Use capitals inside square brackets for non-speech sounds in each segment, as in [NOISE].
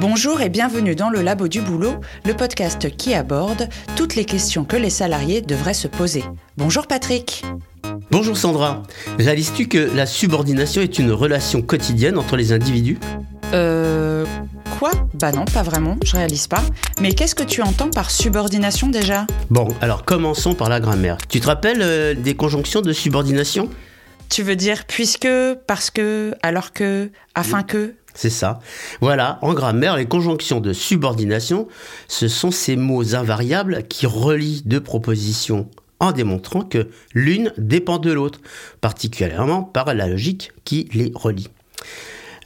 Bonjour et bienvenue dans le Labo du Boulot, le podcast qui aborde toutes les questions que les salariés devraient se poser. Bonjour Patrick. Bonjour Sandra. Réalises-tu que la subordination est une relation quotidienne entre les individus? Euh. Quoi? Bah non, pas vraiment, je réalise pas. Mais qu'est-ce que tu entends par subordination déjà? Bon, alors commençons par la grammaire. Tu te rappelles euh, des conjonctions de subordination? Tu veux dire puisque, parce que, alors que, afin que C'est ça. Voilà, en grammaire, les conjonctions de subordination, ce sont ces mots invariables qui relient deux propositions en démontrant que l'une dépend de l'autre, particulièrement par la logique qui les relie.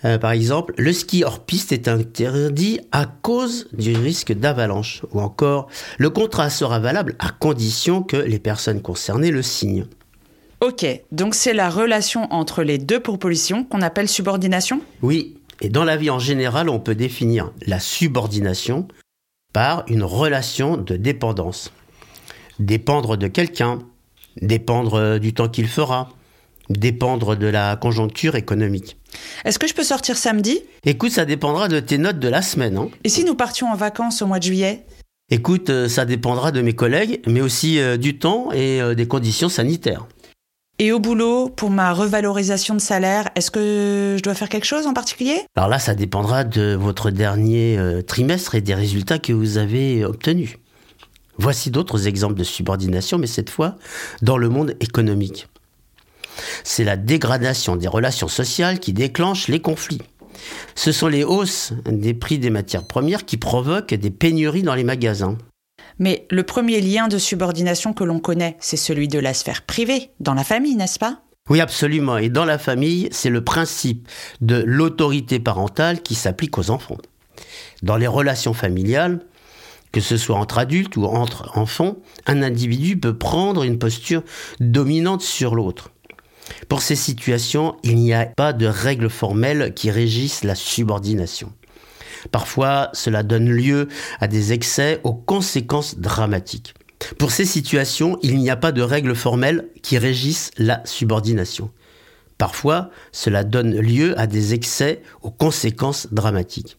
Euh, par exemple, le ski hors piste est interdit à cause du risque d'avalanche. Ou encore, le contrat sera valable à condition que les personnes concernées le signent. Ok, donc c'est la relation entre les deux propositions qu'on appelle subordination? Oui, et dans la vie en général, on peut définir la subordination par une relation de dépendance. Dépendre de quelqu'un, dépendre du temps qu'il fera, dépendre de la conjoncture économique. Est-ce que je peux sortir samedi? Écoute, ça dépendra de tes notes de la semaine. hein. Et si nous partions en vacances au mois de juillet? Écoute, euh, ça dépendra de mes collègues, mais aussi euh, du temps et euh, des conditions sanitaires. Et au boulot, pour ma revalorisation de salaire, est-ce que je dois faire quelque chose en particulier? Alors là, ça dépendra de votre dernier euh, trimestre et des résultats que vous avez obtenus. Voici d'autres exemples de subordination, mais cette fois dans le monde économique. C'est la dégradation des relations sociales qui déclenche les conflits. Ce sont les hausses des prix des matières premières qui provoquent des pénuries dans les magasins. Mais le premier lien de subordination que l'on connaît, c'est celui de la sphère privée, dans la famille, n'est-ce pas? Oui, absolument. Et dans la famille, c'est le principe de l'autorité parentale qui s'applique aux enfants. Dans les relations familiales, que ce soit entre adultes ou entre enfants, un individu peut prendre une posture dominante sur l'autre. Pour ces situations, il n'y a pas de règles formelles qui régissent la subordination. Parfois, cela donne lieu à des excès aux conséquences dramatiques. Pour ces situations, il n'y a pas de règles formelles qui régissent la subordination. Parfois, cela donne lieu à des excès aux conséquences dramatiques.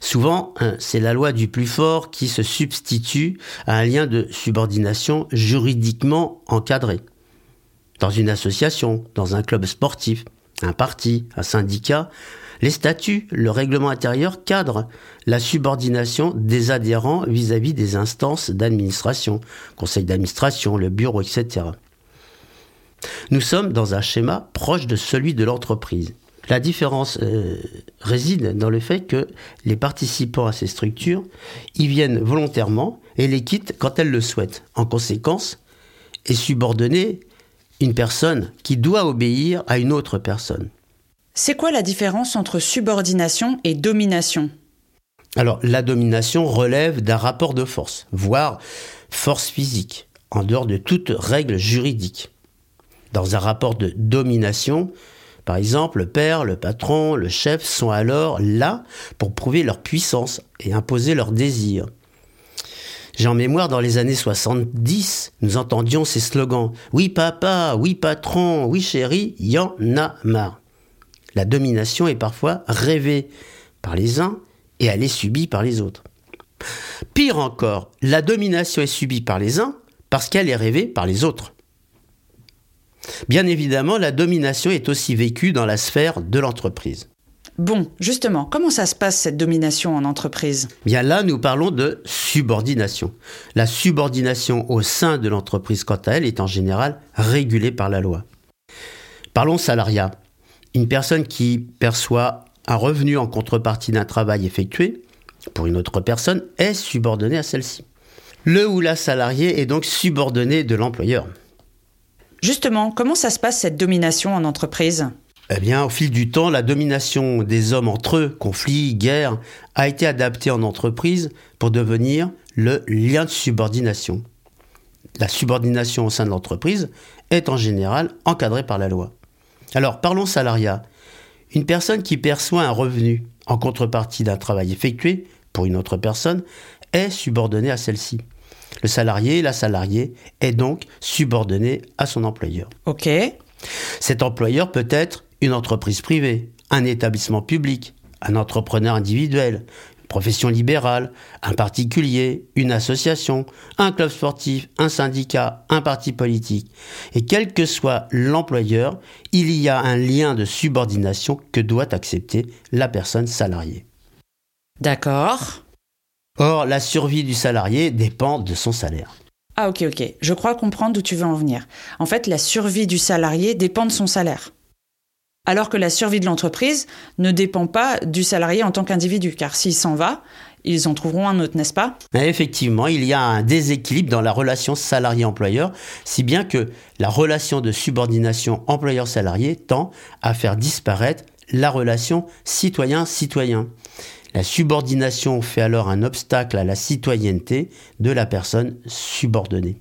Souvent, hein, c'est la loi du plus fort qui se substitue à un lien de subordination juridiquement encadré. Dans une association, dans un club sportif, un parti, un syndicat, les statuts, le règlement intérieur cadrent la subordination des adhérents vis-à-vis des instances d'administration, conseil d'administration, le bureau, etc. Nous sommes dans un schéma proche de celui de l'entreprise. La différence euh, réside dans le fait que les participants à ces structures y viennent volontairement et les quittent quand elles le souhaitent. En conséquence, est subordonnée une personne qui doit obéir à une autre personne. C'est quoi la différence entre subordination et domination? Alors, la domination relève d'un rapport de force, voire force physique, en dehors de toute règle juridique. Dans un rapport de domination, par exemple, le père, le patron, le chef sont alors là pour prouver leur puissance et imposer leurs désirs. J'ai en mémoire dans les années 70, nous entendions ces slogans Oui papa, oui patron, oui chéri, y en a marre. La domination est parfois rêvée par les uns et elle est subie par les autres. Pire encore, la domination est subie par les uns parce qu'elle est rêvée par les autres. Bien évidemment, la domination est aussi vécue dans la sphère de l'entreprise. Bon, justement, comment ça se passe cette domination en entreprise? Bien là, nous parlons de subordination. La subordination au sein de l'entreprise, quant à elle, est en général régulée par la loi. Parlons salariat. Une personne qui perçoit un revenu en contrepartie d'un travail effectué pour une autre personne est subordonnée à celle-ci. Le ou la salarié est donc subordonné de l'employeur. Justement, comment ça se passe cette domination en entreprise? Eh bien, au fil du temps, la domination des hommes entre eux, conflits, guerres, a été adaptée en entreprise pour devenir le lien de subordination. La subordination au sein de l'entreprise est en général encadrée par la loi. Alors, parlons salariat. Une personne qui perçoit un revenu en contrepartie d'un travail effectué pour une autre personne est subordonnée à celle-ci. Le salarié, la salariée, est donc subordonné à son employeur. Ok. Cet employeur peut être une entreprise privée, un établissement public, un entrepreneur individuel, profession libérale, un particulier, une association, un club sportif, un syndicat, un parti politique. Et quel que soit l'employeur, il y a un lien de subordination que doit accepter la personne salariée. D'accord. Or, la survie du salarié dépend de son salaire. Ah ok ok, je crois comprendre d'où tu veux en venir. En fait, la survie du salarié dépend de son salaire. Alors que la survie de l'entreprise ne dépend pas du salarié en tant qu'individu, car s'il s'en va, ils en trouveront un autre, n'est-ce pas? Effectivement, il y a un déséquilibre dans la relation salarié-employeur, si bien que la relation de subordination employeur-salarié tend à faire disparaître la relation citoyen-citoyen. La subordination fait alors un obstacle à la citoyenneté de la personne subordonnée.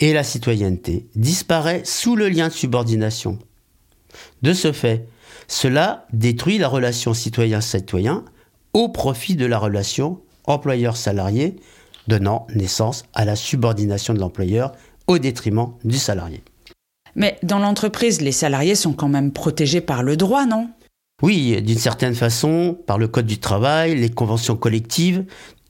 Et la citoyenneté disparaît sous le lien de subordination. De ce fait, cela détruit la relation citoyen-citoyen au profit de la relation employeur-salarié, donnant naissance à la subordination de l'employeur au détriment du salarié. Mais dans l'entreprise, les salariés sont quand même protégés par le droit, non? Oui, d'une certaine façon, par le Code du travail, les conventions collectives,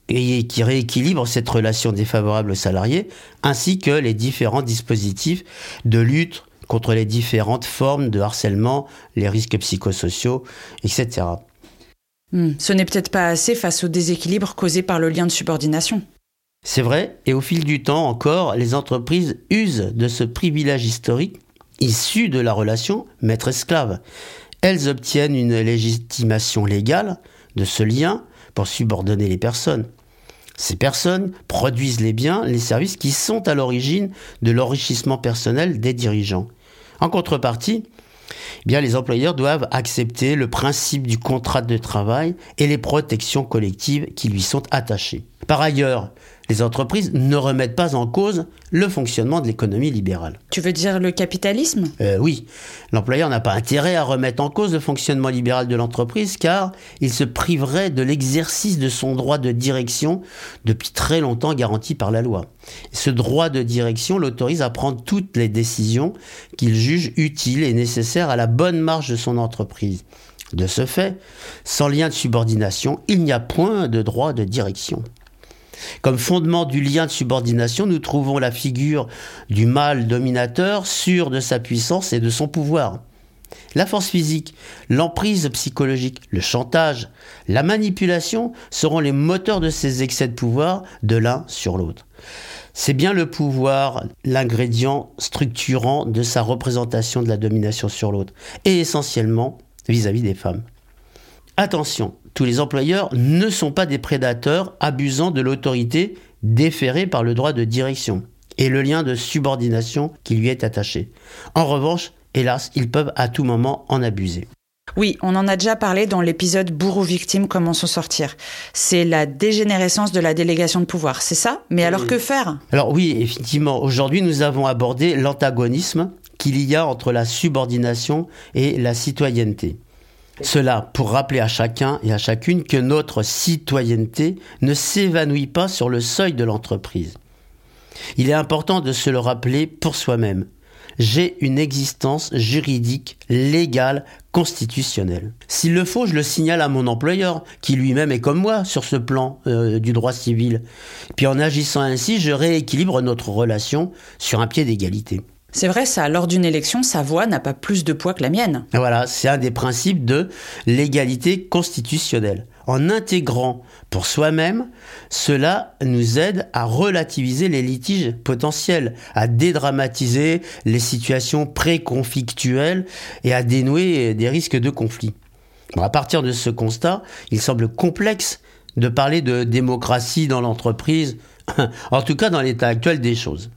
et qui rééquilibrent cette relation défavorable aux salariés, ainsi que les différents dispositifs de lutte contre les différentes formes de harcèlement, les risques psychosociaux, etc. Hmm, ce n'est peut-être pas assez face au déséquilibre causé par le lien de subordination. C'est vrai, et au fil du temps encore, les entreprises usent de ce privilège historique issu de la relation maître-esclave elles obtiennent une légitimation légale de ce lien pour subordonner les personnes. Ces personnes produisent les biens, les services qui sont à l'origine de l'enrichissement personnel des dirigeants. En contrepartie, eh bien, les employeurs doivent accepter le principe du contrat de travail et les protections collectives qui lui sont attachées. Par ailleurs, les entreprises ne remettent pas en cause le fonctionnement de l'économie libérale. Tu veux dire le capitalisme? Euh, Oui, l'employeur n'a pas intérêt à remettre en cause le fonctionnement libéral de l'entreprise car il se priverait de l'exercice de son droit de direction depuis très longtemps garanti par la loi. Ce droit de direction l'autorise à prendre toutes les décisions qu'il juge utiles et nécessaires à la bonne marche de son entreprise. De ce fait, sans lien de subordination, il n'y a point de droit de direction. Comme fondement du lien de subordination, nous trouvons la figure du mâle dominateur, sûr de sa puissance et de son pouvoir. La force physique, l'emprise psychologique, le chantage, la manipulation seront les moteurs de ces excès de pouvoir de l'un sur l'autre. C'est bien le pouvoir, l'ingrédient structurant de sa représentation de la domination sur l'autre, et essentiellement vis-à-vis -vis des femmes. Attention, tous les employeurs ne sont pas des prédateurs abusant de l'autorité déférée par le droit de direction et le lien de subordination qui lui est attaché. En revanche, hélas, ils peuvent à tout moment en abuser. Oui, on en a déjà parlé dans l'épisode Bourreau-victime, comment s'en sortir. C'est la dégénérescence de la délégation de pouvoir, c'est ça? Mais alors que faire? Alors oui, effectivement, aujourd'hui nous avons abordé l'antagonisme qu'il y a entre la subordination et la citoyenneté. Cela pour rappeler à chacun et à chacune que notre citoyenneté ne s'évanouit pas sur le seuil de l'entreprise. Il est important de se le rappeler pour soi-même. J'ai une existence juridique, légale, constitutionnelle. S'il le faut, je le signale à mon employeur, qui lui-même est comme moi sur ce plan euh, du droit civil. Puis en agissant ainsi, je rééquilibre notre relation sur un pied d'égalité. C'est vrai, ça, lors d'une élection, sa voix n'a pas plus de poids que la mienne. Voilà, c'est un des principes de l'égalité constitutionnelle. En intégrant pour soi-même, cela nous aide à relativiser les litiges potentiels, à dédramatiser les situations préconflictuelles et à dénouer des risques de conflit. à partir de ce constat, il semble complexe de parler de démocratie dans l'entreprise, [LAUGHS] en tout cas dans l'état actuel des choses.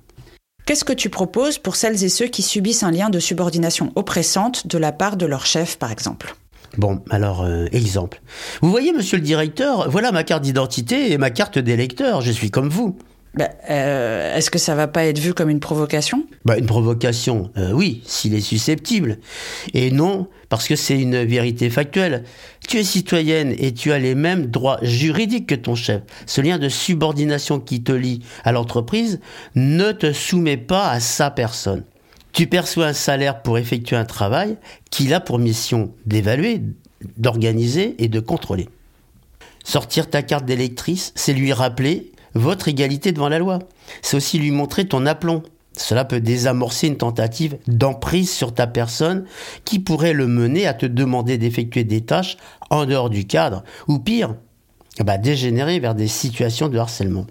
Qu'est-ce que tu proposes pour celles et ceux qui subissent un lien de subordination oppressante de la part de leur chef, par exemple? Bon, alors, euh, exemple. Vous voyez, monsieur le directeur, voilà ma carte d'identité et ma carte d'électeur, je suis comme vous. Bah, euh, Est-ce que ça va pas être vu comme une provocation? Bah, Une provocation, euh, oui, s'il est susceptible. Et non, parce que c'est une vérité factuelle. Tu es citoyenne et tu as les mêmes droits juridiques que ton chef. Ce lien de subordination qui te lie à l'entreprise ne te soumet pas à sa personne. Tu perçois un salaire pour effectuer un travail qu'il a pour mission d'évaluer, d'organiser et de contrôler. Sortir ta carte d'électrice, c'est lui rappeler votre égalité devant la loi. C'est aussi lui montrer ton aplomb. Cela peut désamorcer une tentative d'emprise sur ta personne qui pourrait le mener à te demander d'effectuer des tâches en dehors du cadre, ou pire, bah, dégénérer vers des situations de harcèlement.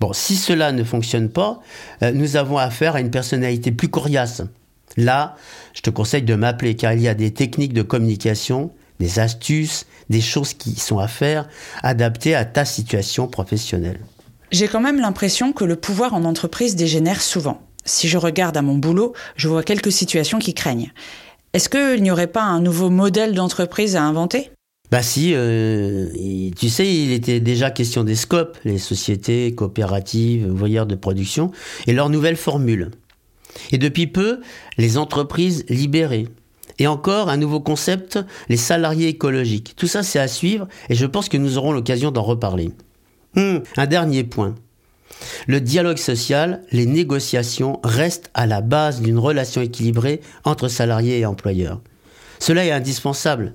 Bon, si cela ne fonctionne pas, euh, nous avons affaire à une personnalité plus coriace. Là, je te conseille de m'appeler car il y a des techniques de communication, des astuces, des choses qui sont à faire, adaptées à ta situation professionnelle. J'ai quand même l'impression que le pouvoir en entreprise dégénère souvent. Si je regarde à mon boulot, je vois quelques situations qui craignent. Est-ce qu'il n'y aurait pas un nouveau modèle d'entreprise à inventer? Bah si, euh, tu sais, il était déjà question des scopes, les sociétés coopératives, voyeurs de production, et leurs nouvelles formules. Et depuis peu, les entreprises libérées. Et encore un nouveau concept, les salariés écologiques. Tout ça, c'est à suivre, et je pense que nous aurons l'occasion d'en reparler. Hum, un dernier point. Le dialogue social, les négociations restent à la base d'une relation équilibrée entre salariés et employeurs. Cela est indispensable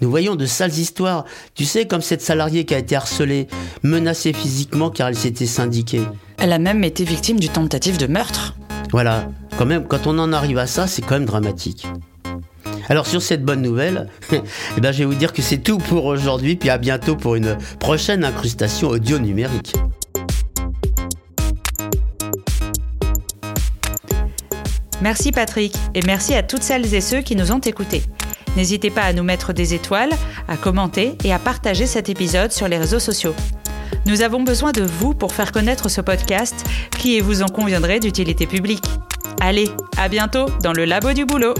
nous voyons de sales histoires. Tu sais, comme cette salariée qui a été harcelée, menacée physiquement car elle s'était syndiquée. Elle a même été victime d'une tentative de meurtre. Voilà, quand même, quand on en arrive à ça, c'est quand même dramatique. Alors sur cette bonne nouvelle, [LAUGHS] eh ben, je vais vous dire que c'est tout pour aujourd'hui, puis à bientôt pour une prochaine incrustation audio numérique. Merci Patrick, et merci à toutes celles et ceux qui nous ont écoutés. N'hésitez pas à nous mettre des étoiles, à commenter et à partager cet épisode sur les réseaux sociaux. Nous avons besoin de vous pour faire connaître ce podcast qui, vous en conviendrez, d'utilité publique. Allez, à bientôt dans le labo du boulot